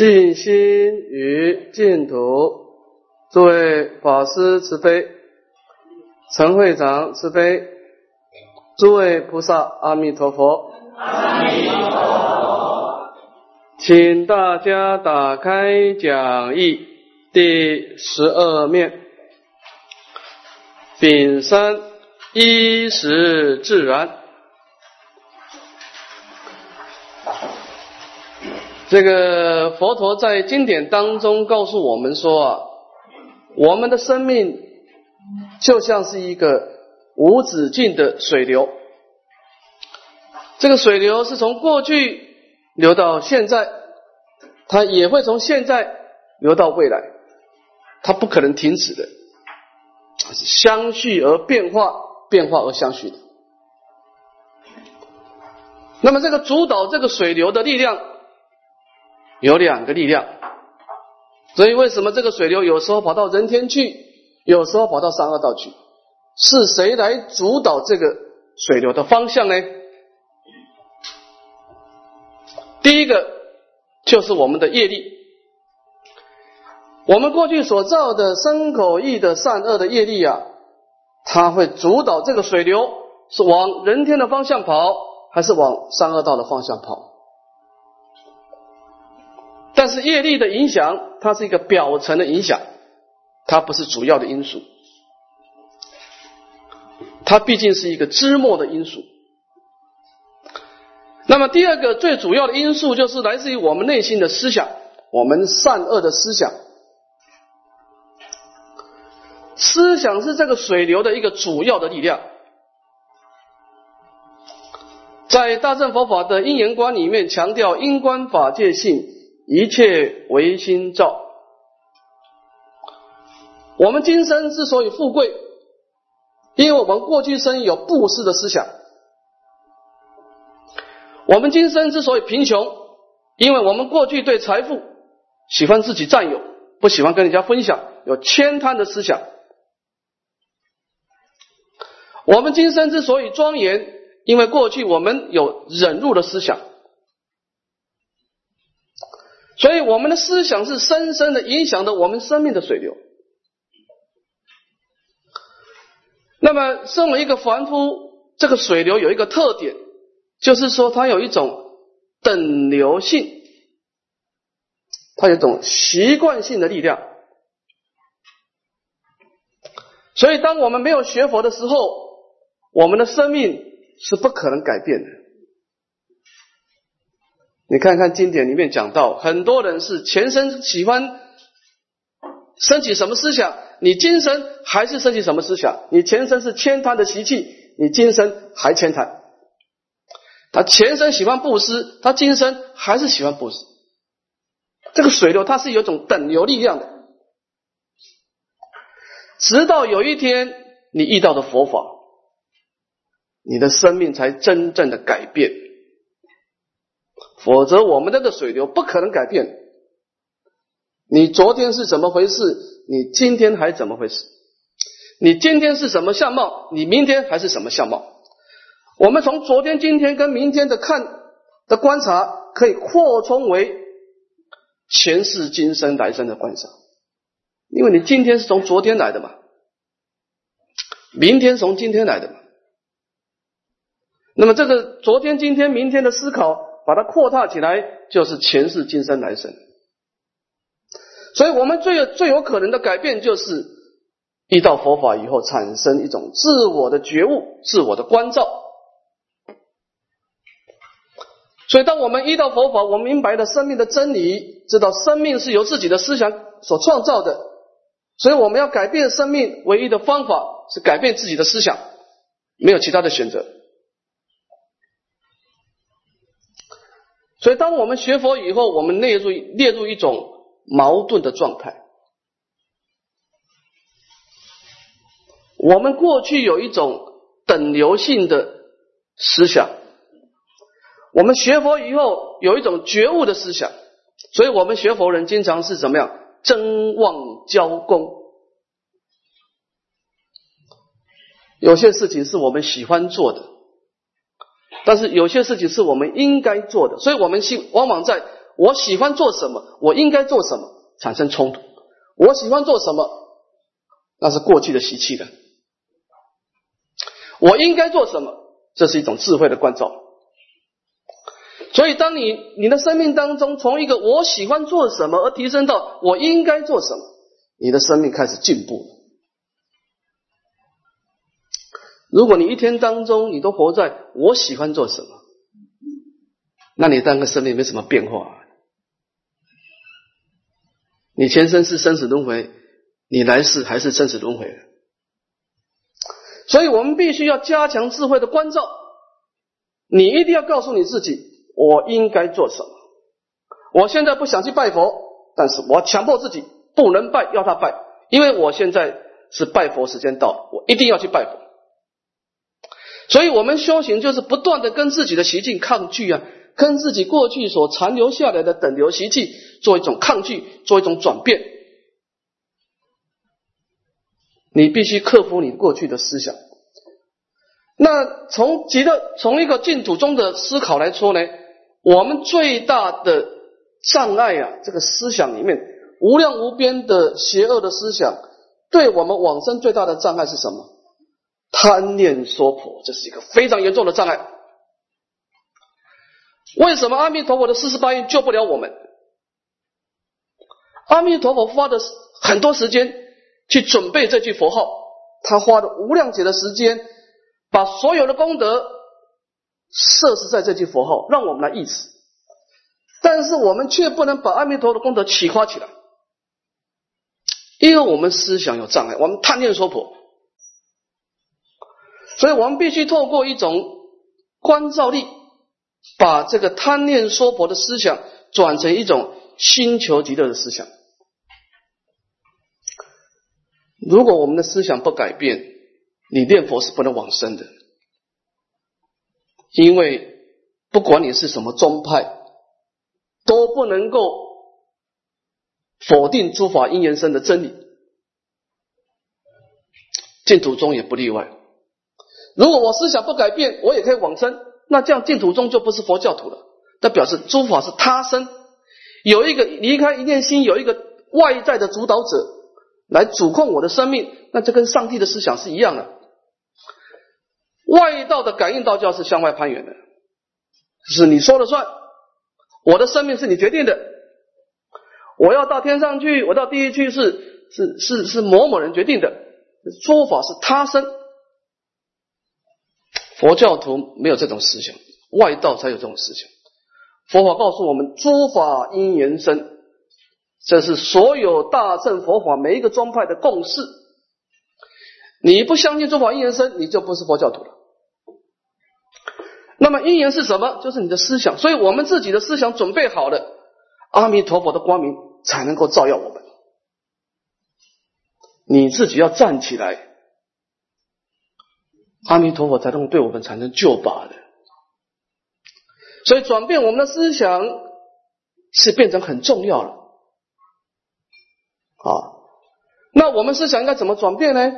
静心于净土，诸位法师慈悲，陈会长慈悲，诸位菩萨阿弥陀佛。阿弥陀佛，请大家打开讲义第十二面，丙三一时自然。这个佛陀在经典当中告诉我们说啊，我们的生命就像是一个无止境的水流，这个水流是从过去流到现在，它也会从现在流到未来，它不可能停止的，是相续而变化，变化而相续的。那么这个主导这个水流的力量。有两个力量，所以为什么这个水流有时候跑到人天去，有时候跑到三恶道去？是谁来主导这个水流的方向呢？第一个就是我们的业力，我们过去所造的身口意的善恶的业力啊，它会主导这个水流是往人天的方向跑，还是往三恶道的方向跑？但是业力的影响，它是一个表层的影响，它不是主要的因素，它毕竟是一个枝末的因素。那么第二个最主要的因素，就是来自于我们内心的思想，我们善恶的思想。思想是这个水流的一个主要的力量，在大乘佛法的因缘观里面，强调因观法界性。一切唯心造。我们今生之所以富贵，因为我们过去生有布施的思想；我们今生之所以贫穷，因为我们过去对财富喜欢自己占有，不喜欢跟人家分享，有悭贪的思想；我们今生之所以庄严，因为过去我们有忍辱的思想。所以，我们的思想是深深的影响着我们生命的水流。那么，身为一个凡夫，这个水流有一个特点，就是说它有一种等流性，它有一种习惯性的力量。所以，当我们没有学佛的时候，我们的生命是不可能改变的。你看看经典里面讲到，很多人是前生喜欢升起什么思想，你今生还是升起什么思想。你前生是悭贪的习气，你今生还悭贪。他前生喜欢布施，他今生还是喜欢布施。这个水流它是有种等流力量的，直到有一天你遇到的佛法，你的生命才真正的改变。否则，我们那个水流不可能改变。你昨天是怎么回事？你今天还怎么回事？你今天是什么相貌？你明天还是什么相貌？我们从昨天、今天跟明天的看的观察，可以扩充为前世、今生、来生的观察。因为你今天是从昨天来的嘛，明天从今天来的嘛。那么，这个昨天、今天、明天的思考。把它扩大起来，就是前世今生来生。所以，我们最有最有可能的改变，就是遇到佛法以后，产生一种自我的觉悟、自我的关照。所以，当我们遇到佛法，我们明白了生命的真理，知道生命是由自己的思想所创造的。所以，我们要改变生命，唯一的方法是改变自己的思想，没有其他的选择。所以，当我们学佛以后，我们列入列入一种矛盾的状态。我们过去有一种等流性的思想，我们学佛以后有一种觉悟的思想，所以我们学佛人经常是怎么样？争旺交功。有些事情是我们喜欢做的。但是有些事情是我们应该做的，所以我们希往往在我喜欢做什么，我应该做什么产生冲突。我喜欢做什么，那是过去的习气的。我应该做什么，这是一种智慧的关照。所以，当你你的生命当中从一个我喜欢做什么而提升到我应该做什么，你的生命开始进步了。如果你一天当中你都活在我喜欢做什么，那你当个生命没什么变化。你前生是生死轮回，你来世还是生死轮回。所以我们必须要加强智慧的关照。你一定要告诉你自己，我应该做什么。我现在不想去拜佛，但是我强迫自己不能拜，要他拜，因为我现在是拜佛时间到，我一定要去拜佛。所以，我们修行就是不断的跟自己的习性抗拒啊，跟自己过去所残留下来的等流习气做一种抗拒，做一种转变。你必须克服你过去的思想。那从极乐从一个净土中的思考来说呢，我们最大的障碍啊，这个思想里面无量无边的邪恶的思想，对我们往生最大的障碍是什么？贪念说婆，这是一个非常严重的障碍。为什么阿弥陀佛的四十八愿救不了我们？阿弥陀佛花的很多时间去准备这句佛号，他花了无量劫的时间，把所有的功德设施在这句佛号，让我们来意识。但是我们却不能把阿弥陀的功德启发起来，因为我们思想有障碍，我们贪念说婆。所以我们必须透过一种关照力，把这个贪念说佛的思想转成一种心求极乐的思想。如果我们的思想不改变，你念佛是不能往生的，因为不管你是什么宗派，都不能够否定诸法因缘生的真理，净土宗也不例外。如果我思想不改变，我也可以往生。那这样净土宗就不是佛教徒了。那表示诸法是他生，有一个离开一念心，有一个外在的主导者来主控我的生命。那这跟上帝的思想是一样的。外道的感应道教是向外攀援的，是你说了算。我的生命是你决定的。我要到天上去，我到地狱去，是是是是某某人决定的。诸法是他生。佛教徒没有这种思想，外道才有这种思想。佛法告诉我们，诸法因缘生，这是所有大乘佛法每一个宗派的共识。你不相信诸法因缘生，你就不是佛教徒了。那么因缘是什么？就是你的思想。所以我们自己的思想准备好了，阿弥陀佛的光明才能够照耀我们。你自己要站起来。阿弥陀佛才能对我们产生救拔的，所以转变我们的思想是变成很重要了。啊，那我们思想应该怎么转变呢？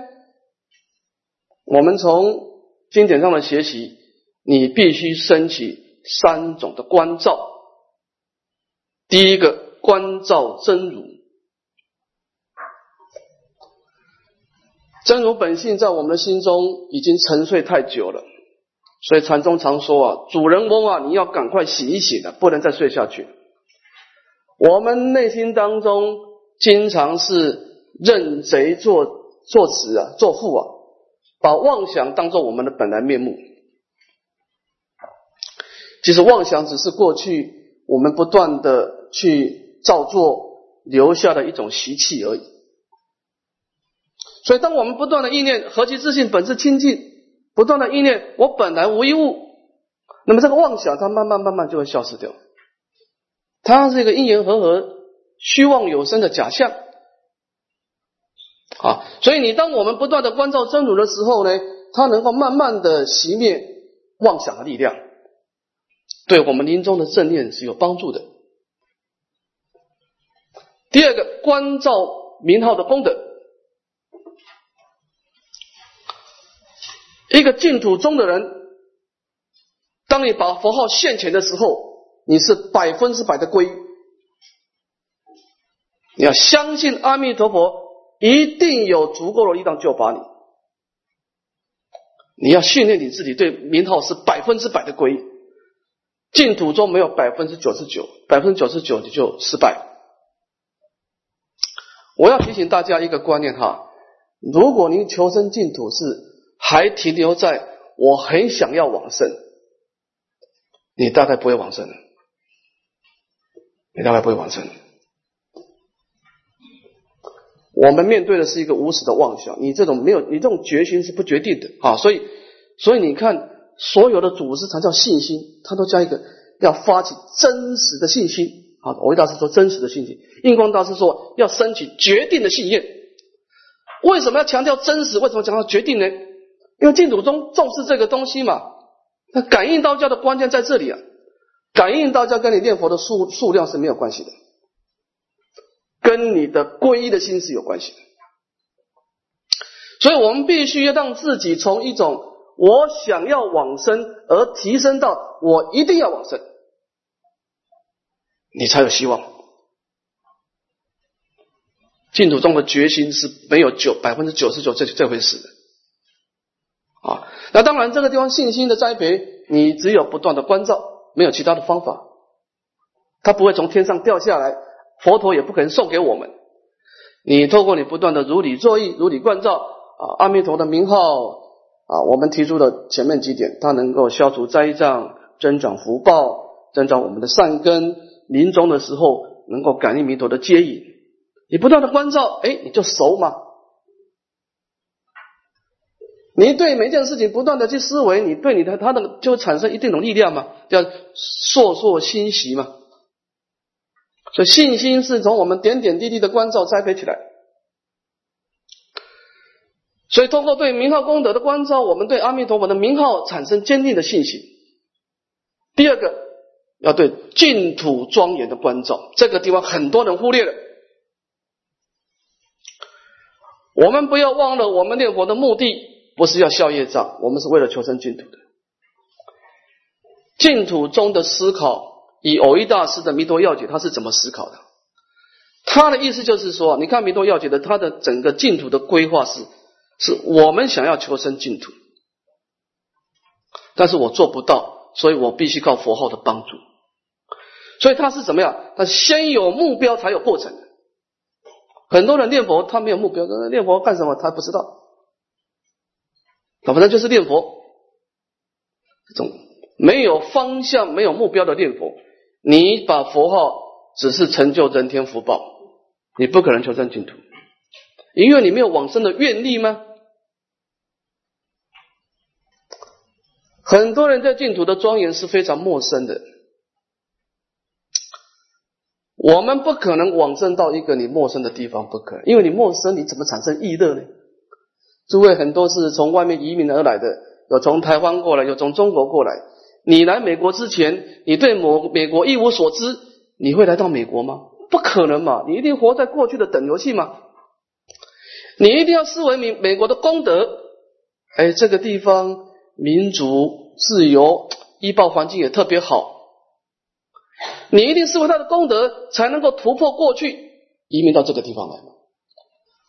我们从经典上的学习，你必须升起三种的关照。第一个关照真如。真如本性在我们的心中已经沉睡太久了，所以禅宗常说啊，主人翁啊，你要赶快醒一醒了，不能再睡下去。我们内心当中经常是认贼作作词啊，作父啊，把妄想当做我们的本来面目。其实妄想只是过去我们不断的去造作留下的一种习气而已。所以，当我们不断的意念何其自信，本自清净，不断的意念我本来无一物，那么这个妄想它慢慢慢慢就会消失掉。它是一个因缘和合、虚妄有生的假象。啊，所以你当我们不断的关照真如的时候呢，它能够慢慢的熄灭妄想的力量，对我们临终的正念是有帮助的。第二个，关照名号的功德。一个净土中的人，当你把佛号现前的时候，你是百分之百的皈依，你要相信阿弥陀佛一定有足够的力量救拔你。你要训练你自己，对名号是百分之百的归。净土中没有百分之九十九，百分之九十九你就失败。我要提醒大家一个观念哈，如果您求生净土是还停留在我很想要往生，你大概不会往生，你大概不会往生。我们面对的是一个无始的妄想，你这种没有，你这种决心是不决定的啊，所以，所以你看，所有的组织才叫信心，他都加一个要发起真实的信心啊。我维大师说真实的信心，印光大师说要升起决定的信念。为什么要强调真实？为什么强调决定呢？因为净土宗重视这个东西嘛。那感应道教的关键在这里啊，感应道教跟你念佛的数数量是没有关系的。跟你的皈依的心是有关系的，所以我们必须要让自己从一种我想要往生，而提升到我一定要往生，你才有希望。净土中的决心是没有九百分之九十九这这回事的啊。那当然，这个地方信心的栽培，你只有不断的关照，没有其他的方法，它不会从天上掉下来。佛陀也不可能送给我们。你透过你不断的如理作意、如理观照啊，阿弥陀的名号啊，我们提出的前面几点，它能够消除灾障、增长福报、增长我们的善根。临终的时候能够感应弥陀的接引。你不断的关照，哎，你就熟嘛。你对每件事情不断的去思维，你对你的他的就产生一定的力量嘛，叫烁烁欣喜嘛。所以信心是从我们点点滴滴的关照栽培起来。所以通过对名号功德的关照，我们对阿弥陀佛的名号产生坚定的信心。第二个，要对净土庄严的关照，这个地方很多人忽略了。我们不要忘了，我们念佛的目的不是要消业障，我们是为了求生净土的。净土中的思考。以偶一大师的《弥陀要解》，他是怎么思考的？他的意思就是说，你看《弥陀要解》的，他的整个净土的规划是，是我们想要求生净土，但是我做不到，所以我必须靠佛号的帮助。所以他是怎么样？他先有目标，才有过程。很多人念佛，他没有目标，念佛干什么？他不知道。反正就是念佛，这种没有方向、没有目标的念佛。你把佛号只是成就人天福报，你不可能求生净土，因为你没有往生的愿力吗？很多人对净土的庄严是非常陌生的，我们不可能往生到一个你陌生的地方，不可，因为你陌生，你怎么产生意乐呢？诸位很多是从外面移民而来的，有从台湾过来，有从中国过来。你来美国之前，你对某美国一无所知，你会来到美国吗？不可能嘛！你一定活在过去的等游戏吗？你一定要思维美美国的功德，哎，这个地方民主自由，医保环境也特别好。你一定思维他的功德，才能够突破过去，移民到这个地方来嘛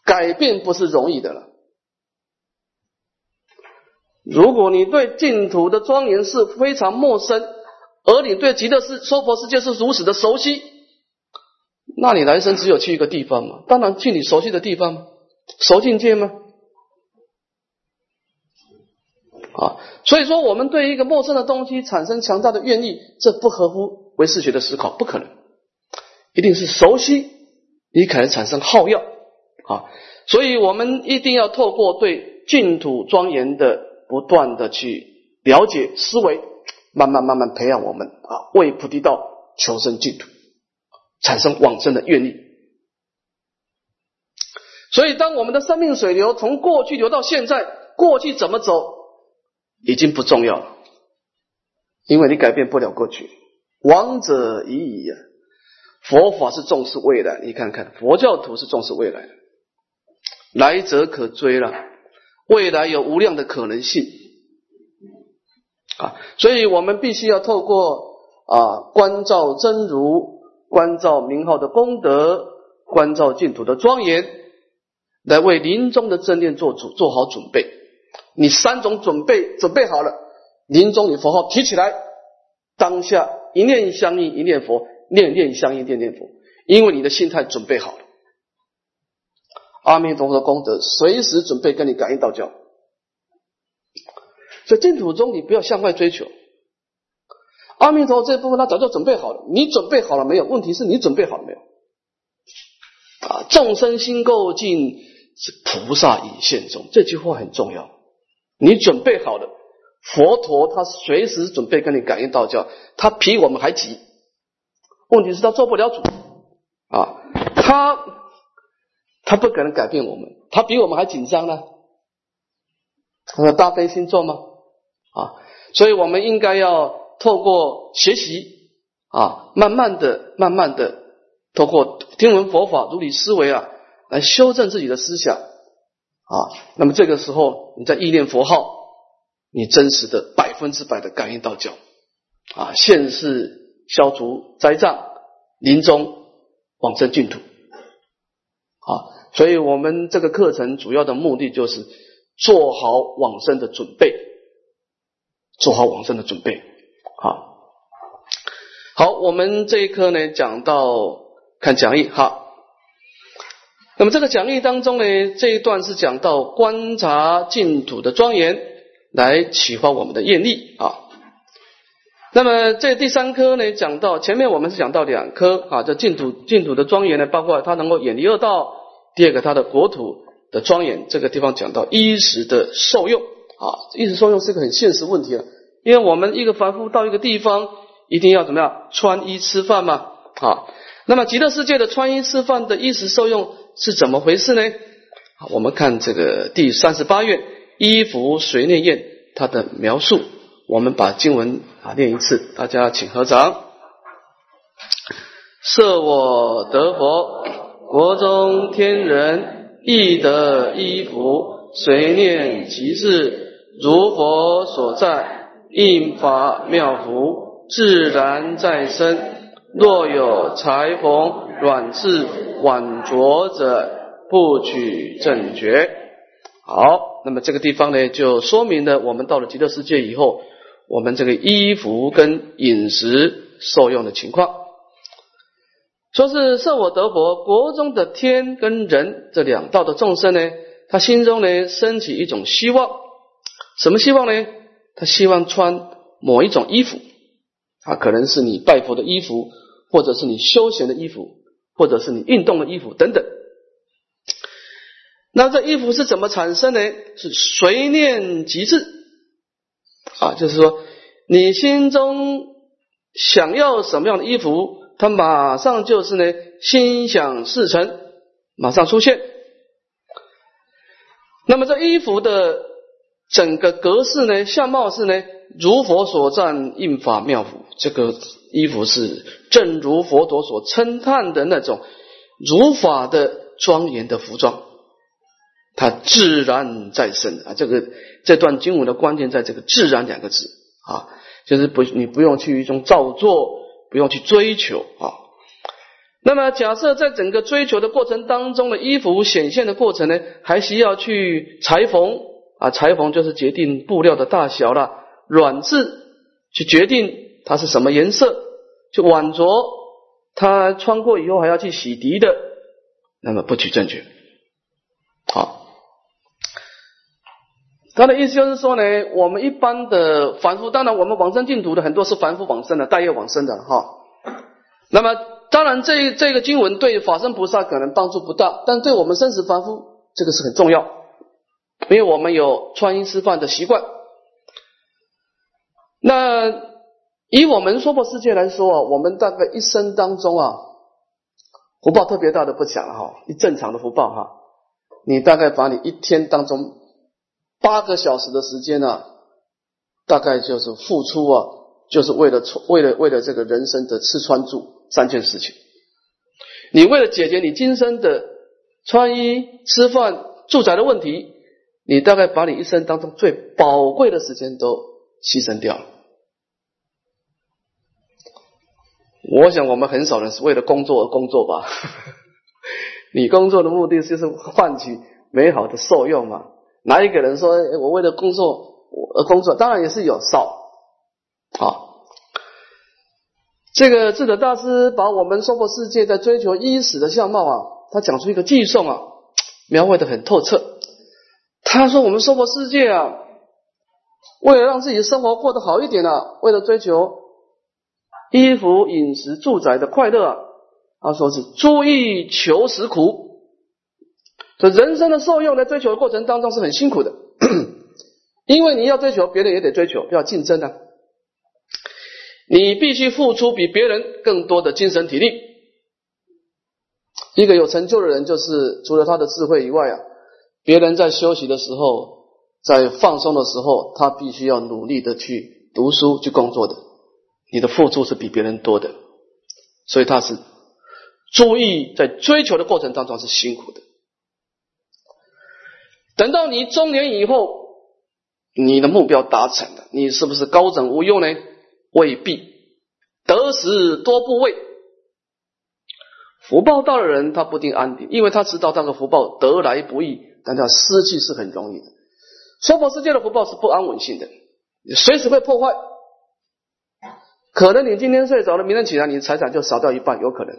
改变不是容易的了。如果你对净土的庄严是非常陌生，而你对极乐世娑婆世界是如此的熟悉，那你来生只有去一个地方嘛？当然去你熟悉的地方，熟境界吗？啊，所以说我们对一个陌生的东西产生强大的愿意，这不合乎唯识学的思考，不可能，一定是熟悉，你可能产生好要啊，所以我们一定要透过对净土庄严的。不断的去了解思维，慢慢慢慢培养我们啊，为菩提道求生净土，产生往生的愿力。所以，当我们的生命水流从过去流到现在，过去怎么走已经不重要了，因为你改变不了过去。亡者已矣呀！佛法是重视未来，你看看佛教徒是重视未来的，来者可追了。未来有无量的可能性啊，所以我们必须要透过啊关照真如、关照名号的功德、关照净土的庄严，来为临终的正念做主做好准备。你三种准备准备好了，临终你佛号提起来，当下一念相应一念佛，念念相应念念佛，因为你的心态准备好了。阿弥陀佛的功德，随时准备跟你感应道交。所以净土中，你不要向外追求。阿弥陀佛这部分他早就准备好了，你准备好了没有？问题是你准备好了没有？啊，众生心够尽，是菩萨已现中。这句话很重要。你准备好了，佛陀他随时准备跟你感应道教，他比我们还急。问题是，他做不了主啊，他他不可能改变我们，他比我们还紧张呢。他说大悲心做吗？啊，所以我们应该要透过学习啊，慢慢的、慢慢的，透过听闻佛法、如理思维啊，来修正自己的思想啊。那么这个时候，你在意念佛号，你真实的百分之百的感应到教啊，现世消除灾障，临终往生净土啊。所以我们这个课程主要的目的就是做好往生的准备。做好往生的准备，好，好，我们这一课呢讲到看讲义哈。那么这个讲义当中呢，这一段是讲到观察净土的庄严，来启发我们的业力啊。那么这第三科呢，讲到前面我们是讲到两科啊，这净土净土的庄严呢，包括它能够远离恶道，第二个它的国土的庄严，这个地方讲到衣食的受用。啊，衣食受用是一个很现实问题了，因为我们一个凡夫到一个地方，一定要怎么样穿衣吃饭嘛？啊，那么极乐世界的穿衣吃饭的衣食受用是怎么回事呢？我们看这个第三十八页衣服随念宴它的描述，我们把经文啊念一次，大家请合掌。设我得佛，国中天人亦得衣服，随念其事。如佛所在，应法妙福，自然在身。若有裁缝软质晚着者，不取正觉。好，那么这个地方呢，就说明了我们到了极乐世界以后，我们这个衣服跟饮食受用的情况。说是设我得佛，国中的天跟人这两道的众生呢，他心中呢升起一种希望。什么希望呢？他希望穿某一种衣服，啊，可能是你拜佛的衣服，或者是你休闲的衣服，或者是你运动的衣服等等。那这衣服是怎么产生呢？是随念即至，啊，就是说你心中想要什么样的衣服，他马上就是呢心想事成，马上出现。那么这衣服的。整个格式呢，相貌是呢，如佛所赞印法妙服。这个衣服是正如佛陀所称叹的那种如法的庄严的服装，它自然在身啊。这个这段经文的关键在这个“自然”两个字啊，就是不你不用去一种造作，不用去追求啊。那么假设在整个追求的过程当中的衣服显现的过程呢，还需要去裁缝。啊，裁缝就是决定布料的大小了，软质去决定它是什么颜色，去挽着它穿过以后还要去洗涤的，那么不取正觉。好，他的意思就是说呢，我们一般的凡夫，当然我们往生净土的很多是凡夫往生的，大业往生的哈。那么当然这这个经文对法身菩萨可能帮助不大，但对我们生死凡夫这个是很重要。因为我们有穿衣吃饭的习惯，那以我们娑婆世界来说啊，我们大概一生当中啊，福报特别大的不讲了哈，一正常的福报哈，你大概把你一天当中八个小时的时间呢，大概就是付出啊，就是为了为了为了这个人生的吃穿住三件事情，你为了解决你今生的穿衣吃饭住宅的问题。你大概把你一生当中最宝贵的时间都牺牲掉了。我想我们很少人是为了工作而工作吧？你工作的目的就是换取美好的受用嘛？哪一个人说我为了工作而工作？当然也是有少啊。这个智者大师把我们娑婆世界在追求衣食的相貌啊，他讲出一个寄送啊，描绘的很透彻。他说我们娑婆世界啊，为了让自己生活过得好一点啊，为了追求衣服、饮食、住宅的快乐啊，他说是诸欲求食苦。人生的受用在追求的过程当中是很辛苦的，因为你要追求，别人也得追求，要竞争啊。你必须付出比别人更多的精神体力。一个有成就的人，就是除了他的智慧以外啊，别人在休息的时候，在放松的时候，他必须要努力的去读书、去工作的。你的付出是比别人多的，所以他是注意在追求的过程当中是辛苦的。等到你中年以后，你的目标达成了，你是不是高枕无忧呢？未必得时多不畏，福报到的人他不定安定，因为他知道这个福报得来不易，但他失去是很容易的。娑婆世界的福报是不安稳性的，随时会破坏。可能你今天睡着了，明天起来你的财产就少掉一半，有可能。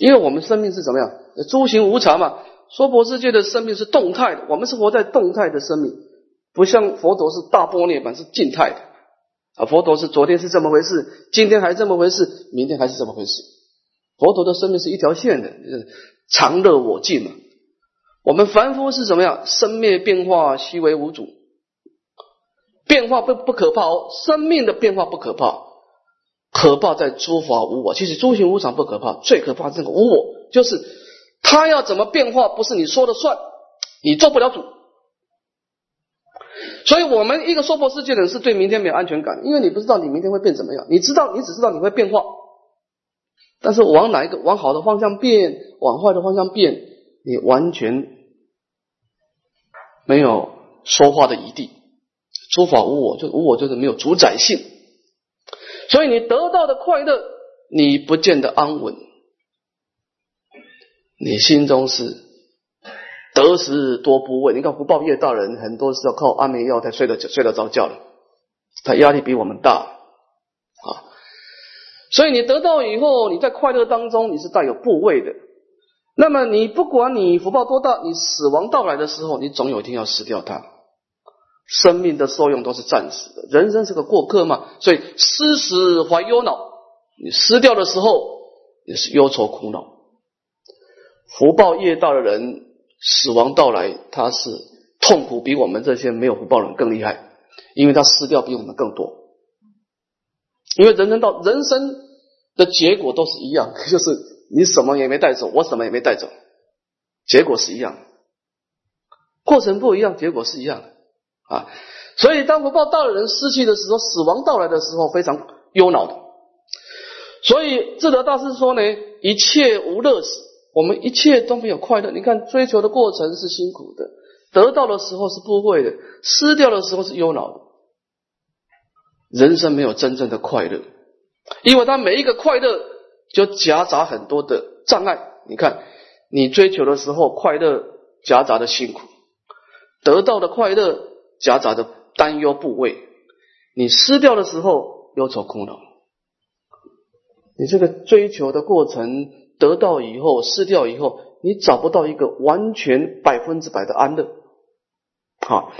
因为我们生命是怎么样？诸行无常嘛。娑婆世界的生命是动态的，我们是活在动态的生命，不像佛陀是大波涅槃是静态的。啊，佛陀是昨天是这么回事，今天还这么回事，明天还是这么回事。佛陀的生命是一条线的，常乐我净嘛。我们凡夫是怎么样？生灭变化，悉为无主。变化不不可怕哦，生命的变化不可怕，可怕在诸法无我。其实诸行无常不可怕，最可怕这个无我，就是他要怎么变化，不是你说了算，你做不了主。所以，我们一个娑婆世界的人是对明天没有安全感，因为你不知道你明天会变怎么样。你知道，你只知道你会变化，但是往哪一个往好的方向变，往坏的方向变，你完全没有说话的余地。诸法无我，就无我就是没有主宰性。所以，你得到的快乐，你不见得安稳，你心中是。得时多不畏，你看福报越大人，很多是要靠安眠药才睡得睡得着觉的，他压力比我们大啊。所以你得到以后，你在快乐当中，你是带有部位的。那么你不管你福报多大，你死亡到来的时候，你总有一天要失掉它。生命的受用都是暂时的，人生是个过客嘛。所以失时怀忧恼，你失掉的时候也是忧愁苦恼。福报越大的人。死亡到来，他是痛苦比我们这些没有福报人更厉害，因为他失掉比我们更多。因为人生到人生的结果都是一样，就是你什么也没带走，我什么也没带走，结果是一样，过程不一样，结果是一样的啊。所以当福报大的人失去的时候，死亡到来的时候非常忧恼的。所以智德大师说呢，一切无乐死。我们一切都没有快乐。你看，追求的过程是辛苦的，得到的时候是不会的，失掉的时候是忧恼的。人生没有真正的快乐，因为他每一个快乐就夹杂很多的障碍。你看，你追求的时候快乐夹杂的辛苦，得到的快乐夹杂的担忧不慰，你失掉的时候忧愁苦恼。你这个追求的过程。得到以后，失掉以后，你找不到一个完全百分之百的安乐。好，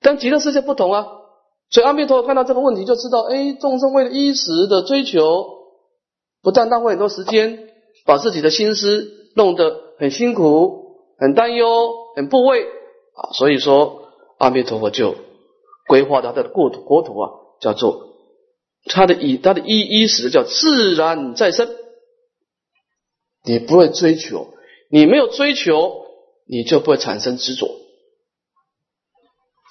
但极乐世界不同啊。所以阿弥陀佛看到这个问题，就知道，哎，众生为了衣食的追求，不但浪费很多时间，把自己的心思弄得很辛苦、很担忧、很不慰啊。所以说，阿弥陀佛就规划他的国土，国土啊，叫做他的以他的衣衣食叫自然再生。你不会追求，你没有追求，你就不会产生执着。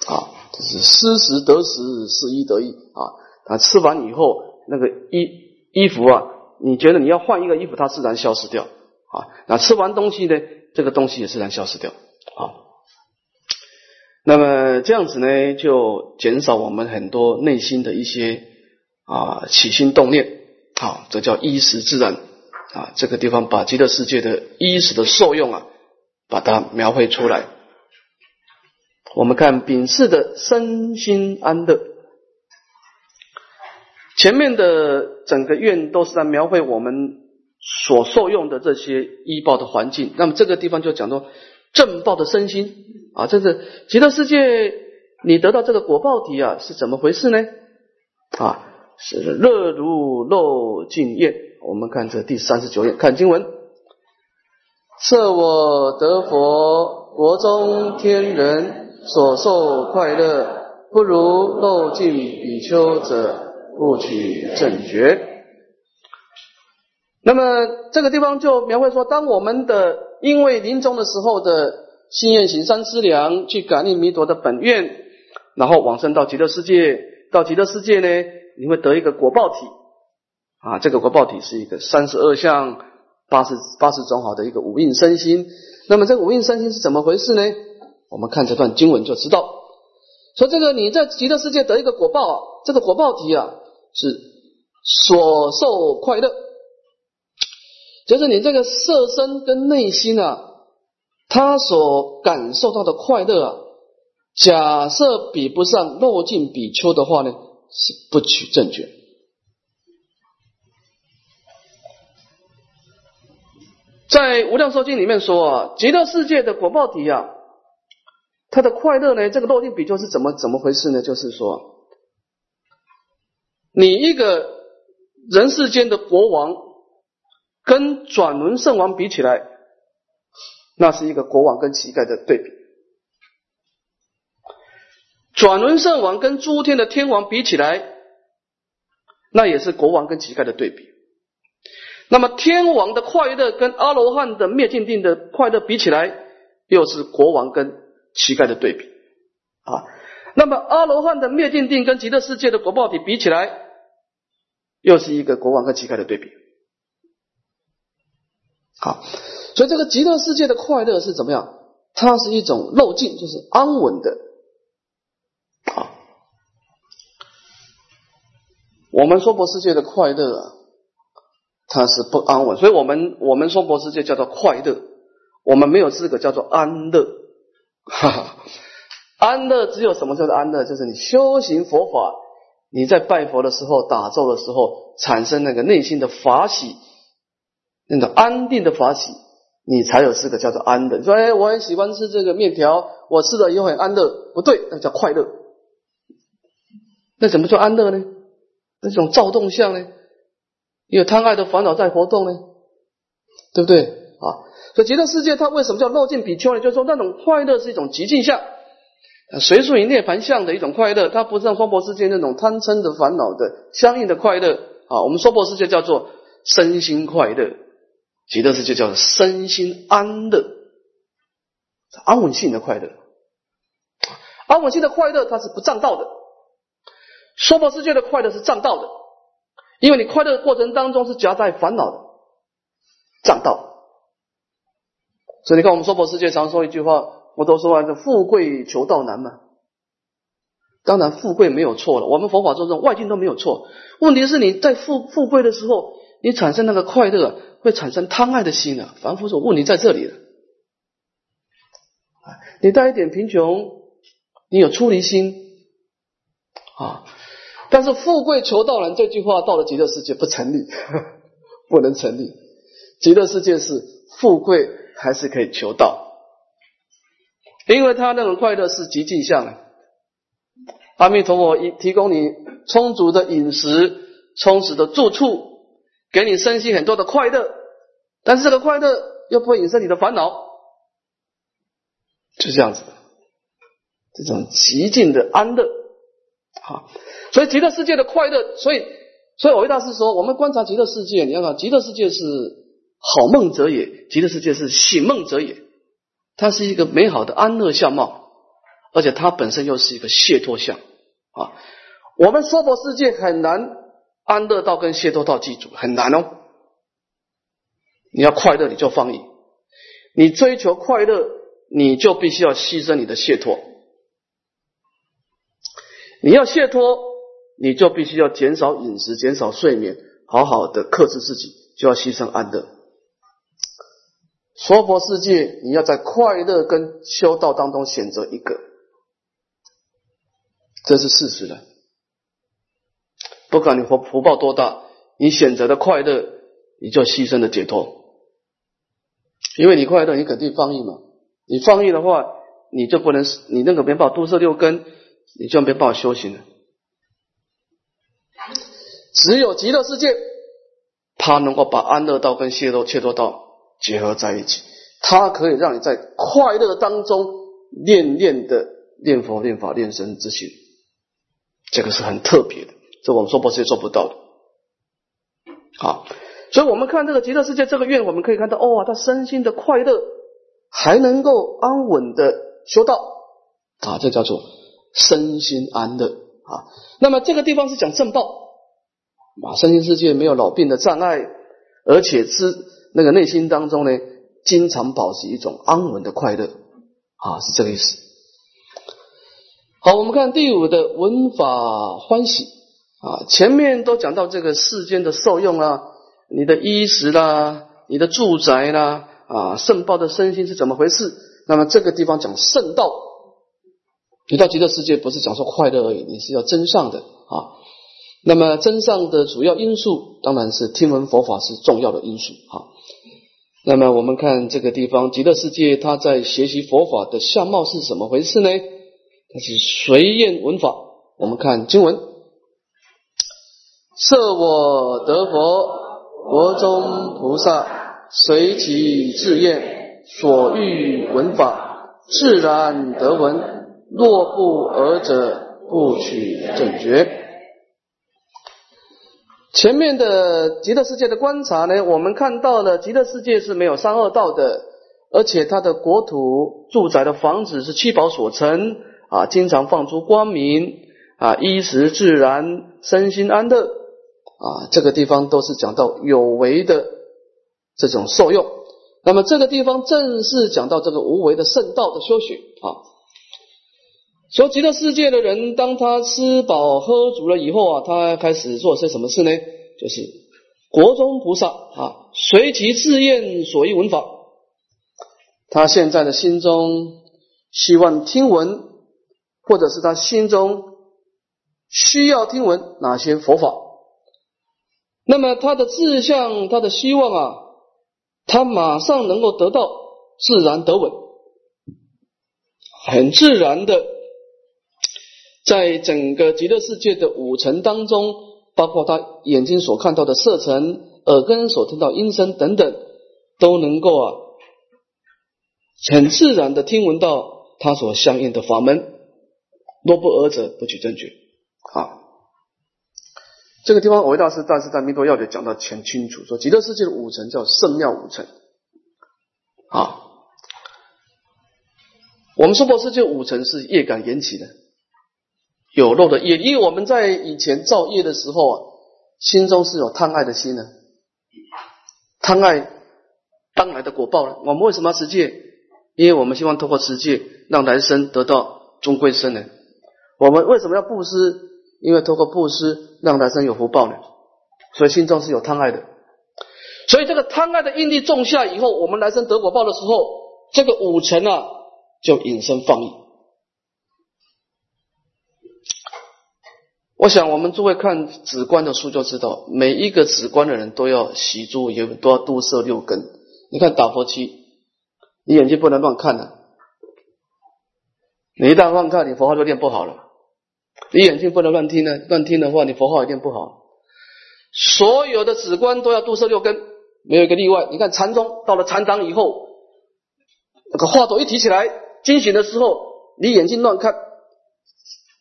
啊，就是失时得时，失一得一啊。啊，吃完以后，那个衣衣服啊，你觉得你要换一个衣服，它自然消失掉啊。那吃完东西呢，这个东西也自然消失掉啊。那么这样子呢，就减少我们很多内心的一些啊起心动念。好，这叫衣食自然。啊，这个地方把极乐世界的衣食的受用啊，把它描绘出来。我们看丙次的身心安乐，前面的整个愿都是在描绘我们所受用的这些医报的环境。那么这个地方就讲到正报的身心啊，这是极乐世界你得到这个果报体啊是怎么回事呢？啊，是热如漏尽焰。我们看这第三十九页，看经文：设我得佛，国中天人。所受快乐不如漏尽比丘者，不取正觉。那么这个地方就描绘说，当我们的因为临终的时候的心愿行三思量，去感应弥陀的本愿，然后往生到极乐世界。到极乐世界呢，你会得一个果报体啊，这个果报体是一个三十二相八十八十种好的一个五蕴身心。那么这个五蕴身心是怎么回事呢？我们看这段经文就知道，说这个你在极乐世界得一个果报啊，这个果报体啊是所受快乐，就是你这个色身跟内心啊，他所感受到的快乐啊，假设比不上落尽比丘的话呢，是不取正觉。在无量寿经里面说啊，极乐世界的果报体啊。它的快乐呢？这个落定比丘是怎么怎么回事呢？就是说，你一个人世间的国王，跟转轮圣王比起来，那是一个国王跟乞丐的对比；转轮圣王跟诸天的天王比起来，那也是国王跟乞丐的对比。那么天王的快乐跟阿罗汉的灭尽定的快乐比起来，又是国王跟。乞丐的对比啊，那么阿罗汉的灭尽定跟极乐世界的果报体比起来，又是一个国王和乞丐的对比。好，所以这个极乐世界的快乐是怎么样？它是一种漏尽，就是安稳的。好，我们说博世界的快乐啊，它是不安稳，所以我们我们说博世界叫做快乐，我们没有资格叫做安乐。哈哈，安乐只有什么叫做安乐？就是你修行佛法，你在拜佛的时候、打坐的时候，产生那个内心的法喜，那种安定的法喜，你才有资格叫做安乐。说，哎，我很喜欢吃这个面条，我吃了以后很安乐，不对，那叫快乐。那怎么叫安乐呢？那种躁动相呢？有贪爱的烦恼在活动呢？对不对啊？所以极乐世界它为什么叫落尽比丘呢？就是说那种快乐是一种极尽相，随顺于涅盘相的一种快乐，它不是像娑婆世界那种贪嗔的烦恼的相应的快乐啊。我们娑婆世界叫做身心快乐，极乐世界叫身心安乐，安稳性的快乐。安稳性的快乐它是不障道的，娑婆世界的快乐是障道的，因为你快乐的过程当中是夹带烦恼的障道。所以你看，我们娑婆世界常说一句话，我都说啊，这富贵求道难嘛。当然，富贵没有错了，我们佛法中这种外境都没有错。问题是你在富富贵的时候，你产生那个快乐，会产生贪爱的心啊。凡夫说，问题在这里了。你带一点贫穷，你有出离心啊。但是富贵求道人这句话到了极乐世界不成立，不能成立。极乐世界是富贵。还是可以求道，因为他那种快乐是极尽相的。阿弥陀佛，提提供你充足的饮食、充实的住处，给你身心很多的快乐，但是这个快乐又不会引生你的烦恼，就这样子的，这种极尽的安乐。好，所以极乐世界的快乐，所以所以我维大师说，我们观察极乐世界，你要看极乐世界是。好梦者也，极乐世界是醒梦者也，它是一个美好的安乐相貌，而且它本身又是一个解脱相啊。我们娑婆世界很难安乐到跟解脱到记住，很难哦。你要快乐，你就放逸；你追求快乐，你就必须要牺牲你的解脱。你要解脱，你就必须要减少饮食，减少睡眠，好好的克制自己。就要牺牲安乐。娑婆世界，你要在快乐跟修道当中选择一个，这是事实的。不管你福福报多大，你选择的快乐，你就牺牲的解脱。因为你快乐，你肯定放逸嘛。你放逸的话，你就不能，你那个没办法度色六根，你就没办法修行了。只有极乐世界，它能够把安乐道跟谢多切多道。结合在一起，它可以让你在快乐当中念念的念佛、念法、念身之心，这个是很特别的，这我们说不是做不到的。好，所以我们看这个极乐世界这个愿，我们可以看到，哦，他身心的快乐，还能够安稳的修道啊，这叫做身心安乐啊。那么这个地方是讲正报啊，身心世界没有老病的障碍，而且是。那个内心当中呢，经常保持一种安稳的快乐啊，是这个意思。好，我们看第五的文法欢喜啊，前面都讲到这个世间的受用啊，你的衣食啦，你的住宅啦啊，圣报的身心是怎么回事？那么这个地方讲圣道，你到极乐世界不是讲说快乐而已，你是要真上的啊。那么真上的主要因素当然是听闻佛法是重要的因素哈。那么我们看这个地方极乐世界，他在学习佛法的相貌是怎么回事呢？它是随愿闻法。我们看经文：设我得佛，国中菩萨随其自愿，所欲闻法，自然得闻。若不尔者，不取正觉。前面的极乐世界的观察呢，我们看到了极乐世界是没有三恶道的，而且它的国土、住宅的房子是七宝所成啊，经常放出光明啊，衣食自然，身心安乐啊，这个地方都是讲到有为的这种受用。那么这个地方正是讲到这个无为的圣道的修行啊。说极乐世界的人，当他吃饱喝足了以后啊，他开始做些什么事呢？就是国中菩萨啊，随其自愿所欲闻法。他现在的心中希望听闻，或者是他心中需要听闻哪些佛法？那么他的志向，他的希望啊，他马上能够得到自然得稳，很自然的。在整个极乐世界的五层当中，包括他眼睛所看到的色尘，耳根所听到音声等等，都能够啊，很自然的听闻到他所相应的法门。若不尔者，不取正觉。啊，这个地方，维大师大师在《弥陀要解》讲到很清楚，说极乐世界的五层叫圣妙五层。啊，我们说过世界五层是业感引起的。有漏的业，因为我们在以前造业的时候啊，心中是有贪爱的心呢，贪爱当来的果报呢。我们为什么要持戒？因为我们希望通过持戒让来生得到终归生呢。我们为什么要布施？因为通过布施让来生有福报呢。所以心中是有贪爱的。所以这个贪爱的因力种下以后，我们来生得果报的时候，这个五尘啊就引生放逸。我想，我们诸位看止观的书就知道，每一个止观的人都要习诸也都要度摄六根。你看打佛七，你眼睛不能乱看的，你一旦乱看，你佛号就练不好了。你眼睛不能乱听呢，乱听的话，你佛号也练不好。所有的止观都要度摄六根，没有一个例外。你看禅宗到了禅堂以后，那个话头一提起来，惊醒的时候，你眼睛乱看。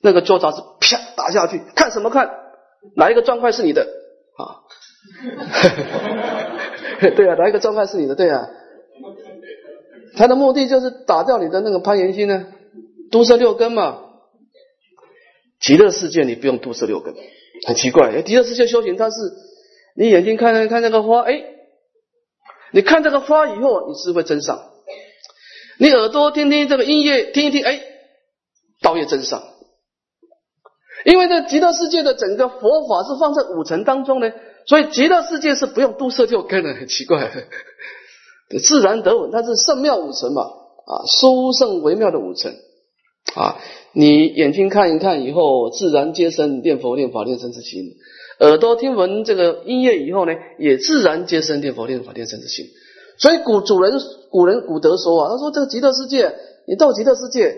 那个旧杂志啪打下去，看什么看？哪一个砖块是你的啊？对啊，哪一个砖块是你的？对啊，他的目的就是打掉你的那个攀岩心呢，毒色六根嘛。极乐世界你不用毒色六根，很奇怪。极乐世界修行，它是你眼睛看看看那个花，哎，你看这个花以后，你智慧增上；你耳朵听听这个音乐，听一听，哎，道业增上。因为这极乐世界的整个佛法是放在五层当中呢，所以极乐世界是不用度色六根的，很奇怪，自然得稳，它是圣妙五层嘛，啊，殊胜微妙的五层，啊，你眼睛看一看以后，自然皆生念佛、念法、念生之心；耳朵听闻这个音乐以后呢，也自然皆生念佛、念法、念生之心。所以古主人、古人古德说啊，他说这个极乐世界，你到极乐世界，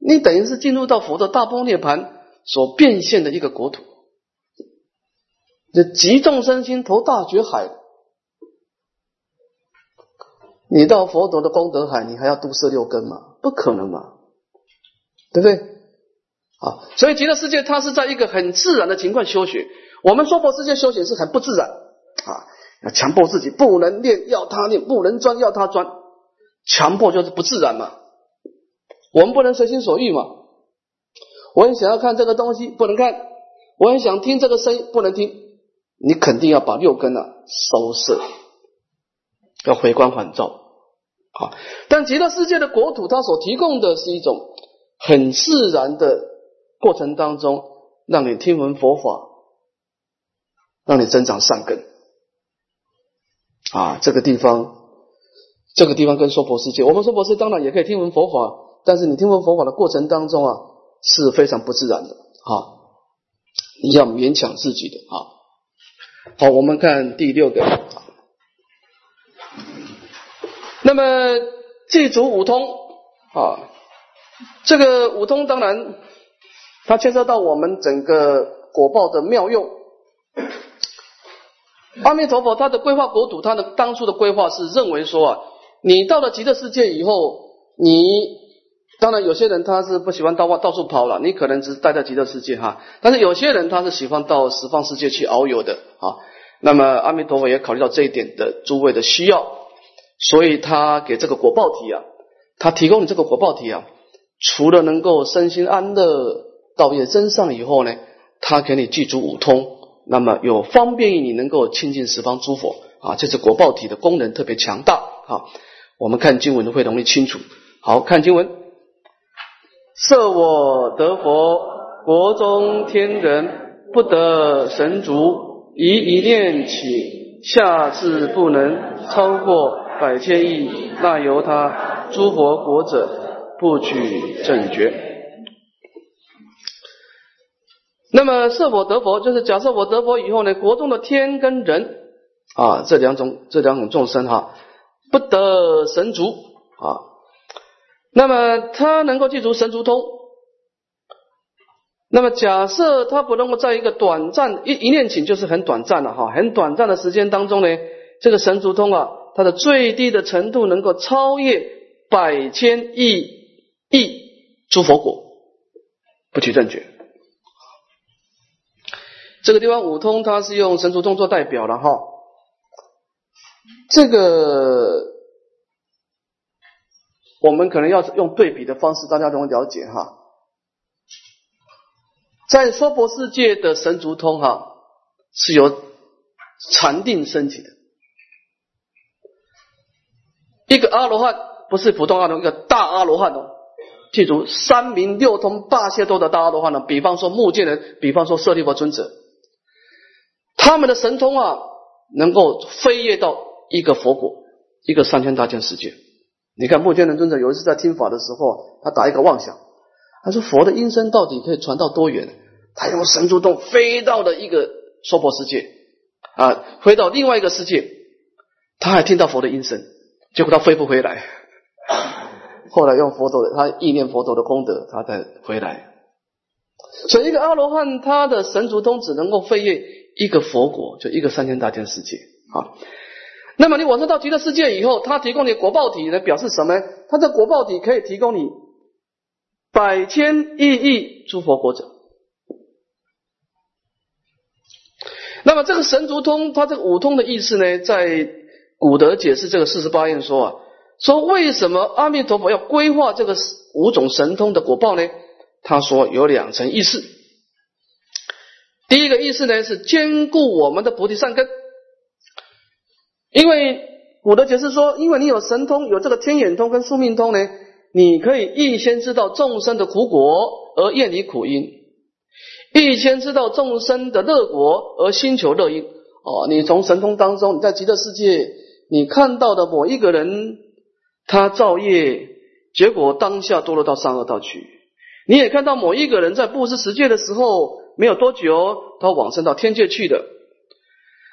你等于是进入到佛的大波涅盘所变现的一个国土。这急众生心投大觉海，你到佛陀的功德海，你还要度色六根吗？不可能嘛，对不对？啊，所以极乐世界它是在一个很自然的情况修学。我们娑婆世界修行是很不自然啊，要强迫自己不能念，要他念；不能专，要他专。强迫就是不自然嘛。我们不能随心所欲嘛。我很想要看这个东西，不能看；我很想听这个声音，不能听。你肯定要把六根呢收摄，要回光返照啊！但极乐世界的国土，它所提供的是一种很自然的过程当中，让你听闻佛法，让你增长善根啊！这个地方，这个地方跟娑婆世界，我们娑婆世界当然也可以听闻佛法，但是你听闻佛法的过程当中啊，是非常不自然的啊！你要勉强自己的啊！好，我们看第六个。那么祭祖五通啊，这个五通当然它牵涉到我们整个果报的妙用。阿弥陀佛他的规划国土，他的当初的规划是认为说啊，你到了极乐世界以后，你当然有些人他是不喜欢到外到处跑了，你可能只是待在极乐世界哈，但是有些人他是喜欢到十方世界去遨游的啊。那么阿弥陀佛也考虑到这一点的诸位的需要，所以他给这个果报体啊，他提供你这个果报体啊，除了能够身心安乐、道业增上以后呢，他给你记住五通，那么有方便于你能够亲近十方诸佛啊，这是果报体的功能特别强大啊。我们看经文会容易清楚。好看经文，设我得佛，国中天人不得神足。以一念起，下至不能超过百千亿，那由他诸佛国者不取正觉。那么设我得佛，就是假设我得佛以后呢，国中的天跟人啊这两种这两种众生哈，不得神足啊，那么他能够记住神足通。那么假设他不能够在一个短暂一一念请，就是很短暂的哈，很短暂的时间当中呢，这个神足通啊，它的最低的程度能够超越百千亿亿诸佛果，不取正觉。这个地方五通它是用神足通做代表的哈，这个我们可能要用对比的方式，大家容易了解哈。在娑婆世界的神足通哈是由禅定升起的，一个阿罗汉不是普通阿罗汉，一个大阿罗汉哦，记住三明六通八解脱的大阿罗汉呢，比方说目犍连，比方说舍利弗尊者，他们的神通啊，能够飞跃到一个佛国，一个三千大千世界。你看目犍连尊者有一次在听法的时候，他打一个妄想。他说：“佛的音声到底可以传到多远？他用神足洞飞到了一个娑婆世界啊，飞到另外一个世界，他还听到佛的音声，结果他飞不回来。后来用佛陀的他意念佛陀的功德，他才回来。所以一个阿罗汉，他的神足通只能够飞越一个佛国，就一个三千大千世界啊。那么你往上到极乐世界以后，他提供你果报体，来表示什么？他的果报体可以提供你。”百千亿亿诸佛国者，那么这个神足通，它这个五通的意思呢，在古德解释这个四十八愿说啊，说为什么阿弥陀佛要规划这个五种神通的果报呢？他说有两层意思。第一个意思呢是兼顾我们的菩提善根，因为古德解释说，因为你有神通，有这个天眼通跟宿命通呢。你可以预先知道众生的苦果而厌离苦因，预先知道众生的乐果而心求乐因。哦，你从神通当中，你在极乐世界，你看到的某一个人，他造业，结果当下堕落到三恶道去。你也看到某一个人在布施十界的时候，没有多久，他往生到天界去的。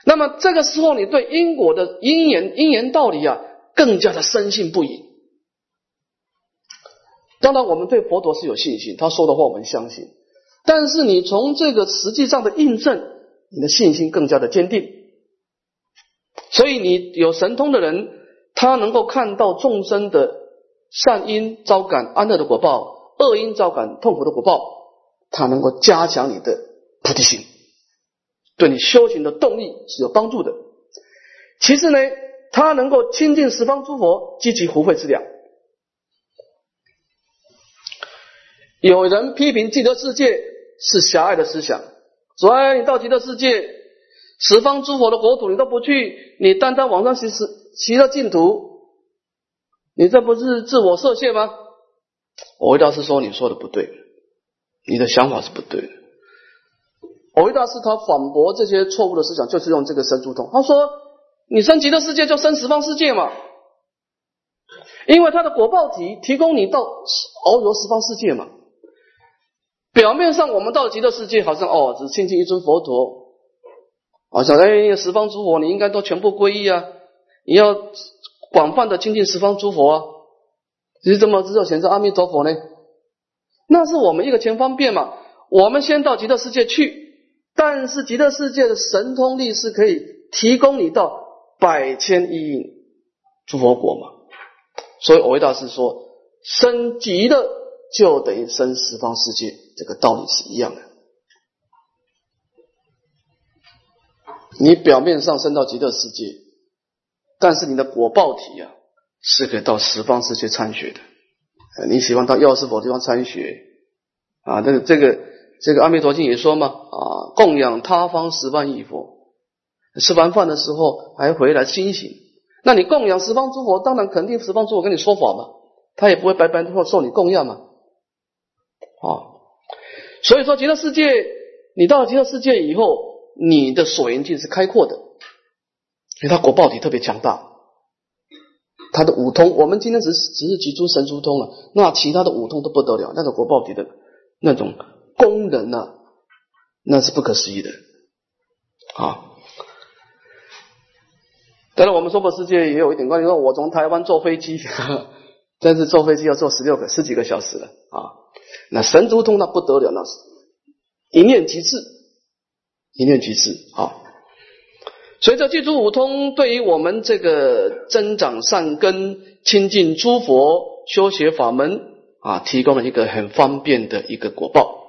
那么这个时候，你对因果的因缘因缘道理啊，更加的深信不疑。当然，我们对佛陀是有信心，他说的话我们相信。但是你从这个实际上的印证，你的信心更加的坚定。所以你有神通的人，他能够看到众生的善因招感安乐的果报，恶因招感痛苦的果报，他能够加强你的菩提心，对你修行的动力是有帮助的。其次呢，他能够亲近十方诸佛，积极福慧之量。有人批评极乐世界是狭隘的思想，说：“哎，你到极乐世界，十方诸佛的国土你都不去，你单单往上行十其乐净土，你这不是自我设限吗？”我回答是说：“你说的不对，你的想法是不对的。”我回答是他反驳这些错误的思想，就是用这个生诸通。他说：“你升极乐世界就升十方世界嘛，因为他的果报体提供你到遨游十方世界嘛。”表面上我们到极乐世界，好像哦，只亲近一尊佛陀，好像哎，十方诸佛你应该都全部皈依啊，你要广泛的亲近十方诸佛啊，其实这么只有选择阿弥陀佛呢？那是我们一个全方便嘛。我们先到极乐世界去，但是极乐世界的神通力是可以提供你到百千亿诸佛国嘛。所以藕维大师说，生极乐就等于生十方世界。这个道理是一样的。你表面上升到极乐世界，但是你的果报体啊，是可以到十方世界参学的。你喜欢到药师佛地方参学啊？这个这个这个阿弥陀经也说嘛啊，供养他方十万亿佛，吃完饭的时候还回来清醒。那你供养十方诸佛，当然肯定十方诸佛跟你说法嘛，他也不会白白受受你供养嘛，啊。所以说，极乐世界，你到了极乐世界以后，你的所缘境是开阔的，因为他果报体特别强大，他的五通，我们今天只是只是举出神珠通了，那其他的五通都不得了，那个果报体的那种功能呢，那是不可思议的啊。当然，我们娑婆世界也有一点关系，说我从台湾坐飞机，但是坐飞机要坐十六个十几个小时了啊。那神足通那不得了，那是一念即至，一念即至啊！随着具足五通对于我们这个增长善根、亲近诸佛、修学法门啊，提供了一个很方便的一个果报。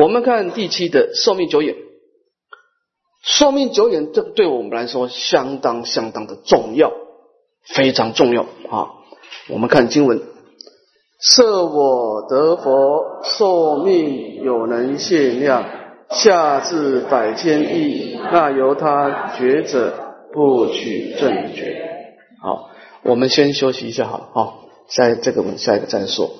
我们看第七的寿命久远，寿命久远，这对我们来说相当相当的重要，非常重要啊！我们看经文。设我得佛寿命有能限量，下至百千亿，那由他觉者不取正觉。好，我们先休息一下，好了，好，下这个我们下一个再说。